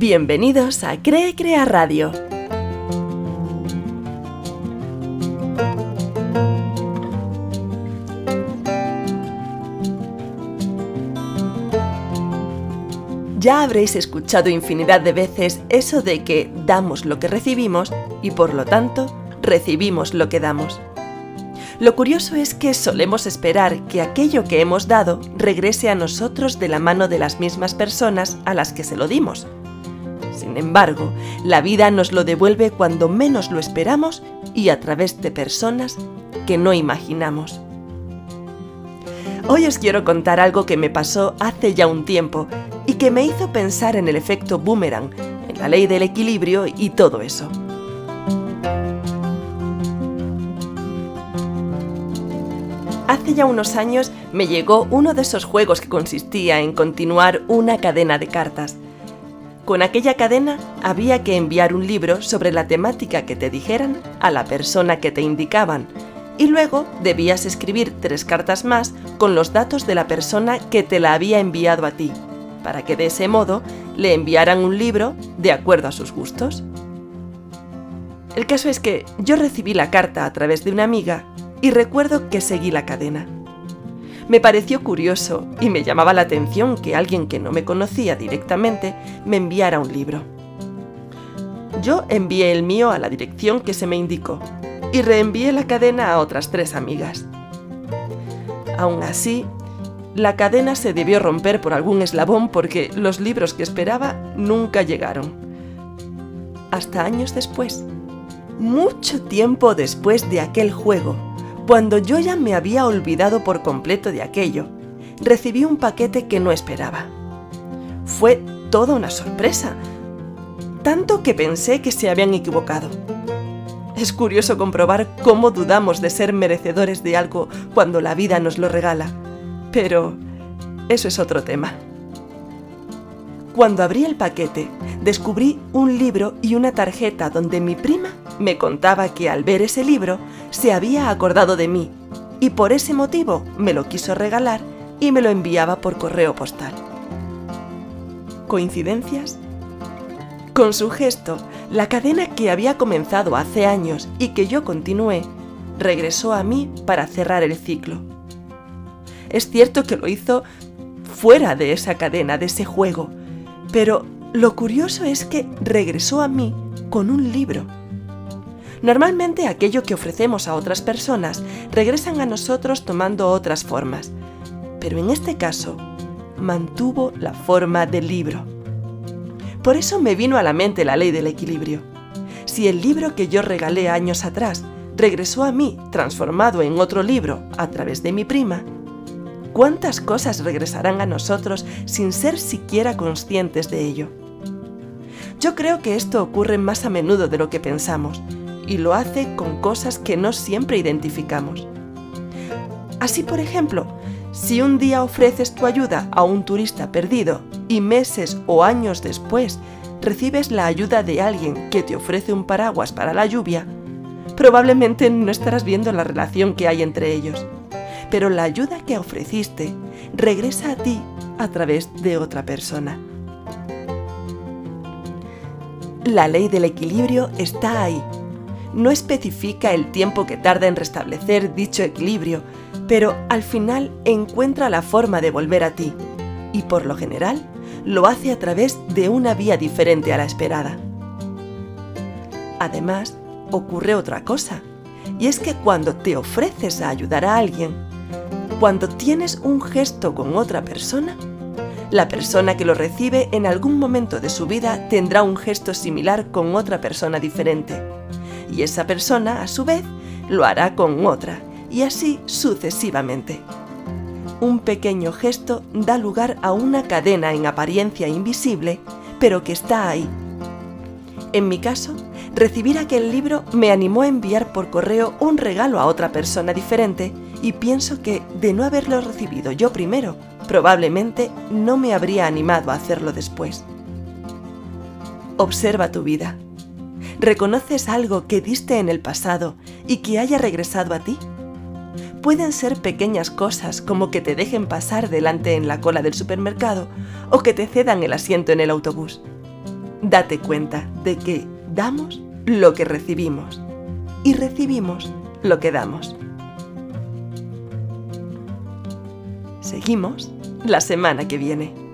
Bienvenidos a Cree Crea Radio. Ya habréis escuchado infinidad de veces eso de que damos lo que recibimos y por lo tanto recibimos lo que damos. Lo curioso es que solemos esperar que aquello que hemos dado regrese a nosotros de la mano de las mismas personas a las que se lo dimos. Sin embargo, la vida nos lo devuelve cuando menos lo esperamos y a través de personas que no imaginamos. Hoy os quiero contar algo que me pasó hace ya un tiempo y que me hizo pensar en el efecto boomerang, en la ley del equilibrio y todo eso. Hace ya unos años me llegó uno de esos juegos que consistía en continuar una cadena de cartas. Con aquella cadena había que enviar un libro sobre la temática que te dijeran a la persona que te indicaban y luego debías escribir tres cartas más con los datos de la persona que te la había enviado a ti, para que de ese modo le enviaran un libro de acuerdo a sus gustos. El caso es que yo recibí la carta a través de una amiga y recuerdo que seguí la cadena. Me pareció curioso y me llamaba la atención que alguien que no me conocía directamente me enviara un libro. Yo envié el mío a la dirección que se me indicó y reenvié la cadena a otras tres amigas. Aún así, la cadena se debió romper por algún eslabón porque los libros que esperaba nunca llegaron. Hasta años después, mucho tiempo después de aquel juego, cuando yo ya me había olvidado por completo de aquello, recibí un paquete que no esperaba. Fue toda una sorpresa, tanto que pensé que se habían equivocado. Es curioso comprobar cómo dudamos de ser merecedores de algo cuando la vida nos lo regala, pero eso es otro tema. Cuando abrí el paquete, descubrí un libro y una tarjeta donde mi prima me contaba que al ver ese libro se había acordado de mí y por ese motivo me lo quiso regalar y me lo enviaba por correo postal. ¿Coincidencias? Con su gesto, la cadena que había comenzado hace años y que yo continué, regresó a mí para cerrar el ciclo. Es cierto que lo hizo fuera de esa cadena, de ese juego, pero lo curioso es que regresó a mí con un libro. Normalmente aquello que ofrecemos a otras personas regresan a nosotros tomando otras formas, pero en este caso mantuvo la forma del libro. Por eso me vino a la mente la ley del equilibrio. Si el libro que yo regalé años atrás regresó a mí transformado en otro libro a través de mi prima, cuántas cosas regresarán a nosotros sin ser siquiera conscientes de ello. Yo creo que esto ocurre más a menudo de lo que pensamos, y lo hace con cosas que no siempre identificamos. Así, por ejemplo, si un día ofreces tu ayuda a un turista perdido y meses o años después recibes la ayuda de alguien que te ofrece un paraguas para la lluvia, probablemente no estarás viendo la relación que hay entre ellos pero la ayuda que ofreciste regresa a ti a través de otra persona. La ley del equilibrio está ahí. No especifica el tiempo que tarda en restablecer dicho equilibrio, pero al final encuentra la forma de volver a ti, y por lo general lo hace a través de una vía diferente a la esperada. Además, ocurre otra cosa, y es que cuando te ofreces a ayudar a alguien, cuando tienes un gesto con otra persona, la persona que lo recibe en algún momento de su vida tendrá un gesto similar con otra persona diferente. Y esa persona, a su vez, lo hará con otra, y así sucesivamente. Un pequeño gesto da lugar a una cadena en apariencia invisible, pero que está ahí. En mi caso, recibir aquel libro me animó a enviar por correo un regalo a otra persona diferente y pienso que, de no haberlo recibido yo primero, probablemente no me habría animado a hacerlo después. Observa tu vida. ¿Reconoces algo que diste en el pasado y que haya regresado a ti? Pueden ser pequeñas cosas como que te dejen pasar delante en la cola del supermercado o que te cedan el asiento en el autobús. date cuenta de que damos lo que recibimos y recibimos lo que damos. Seguimos la semana que viene.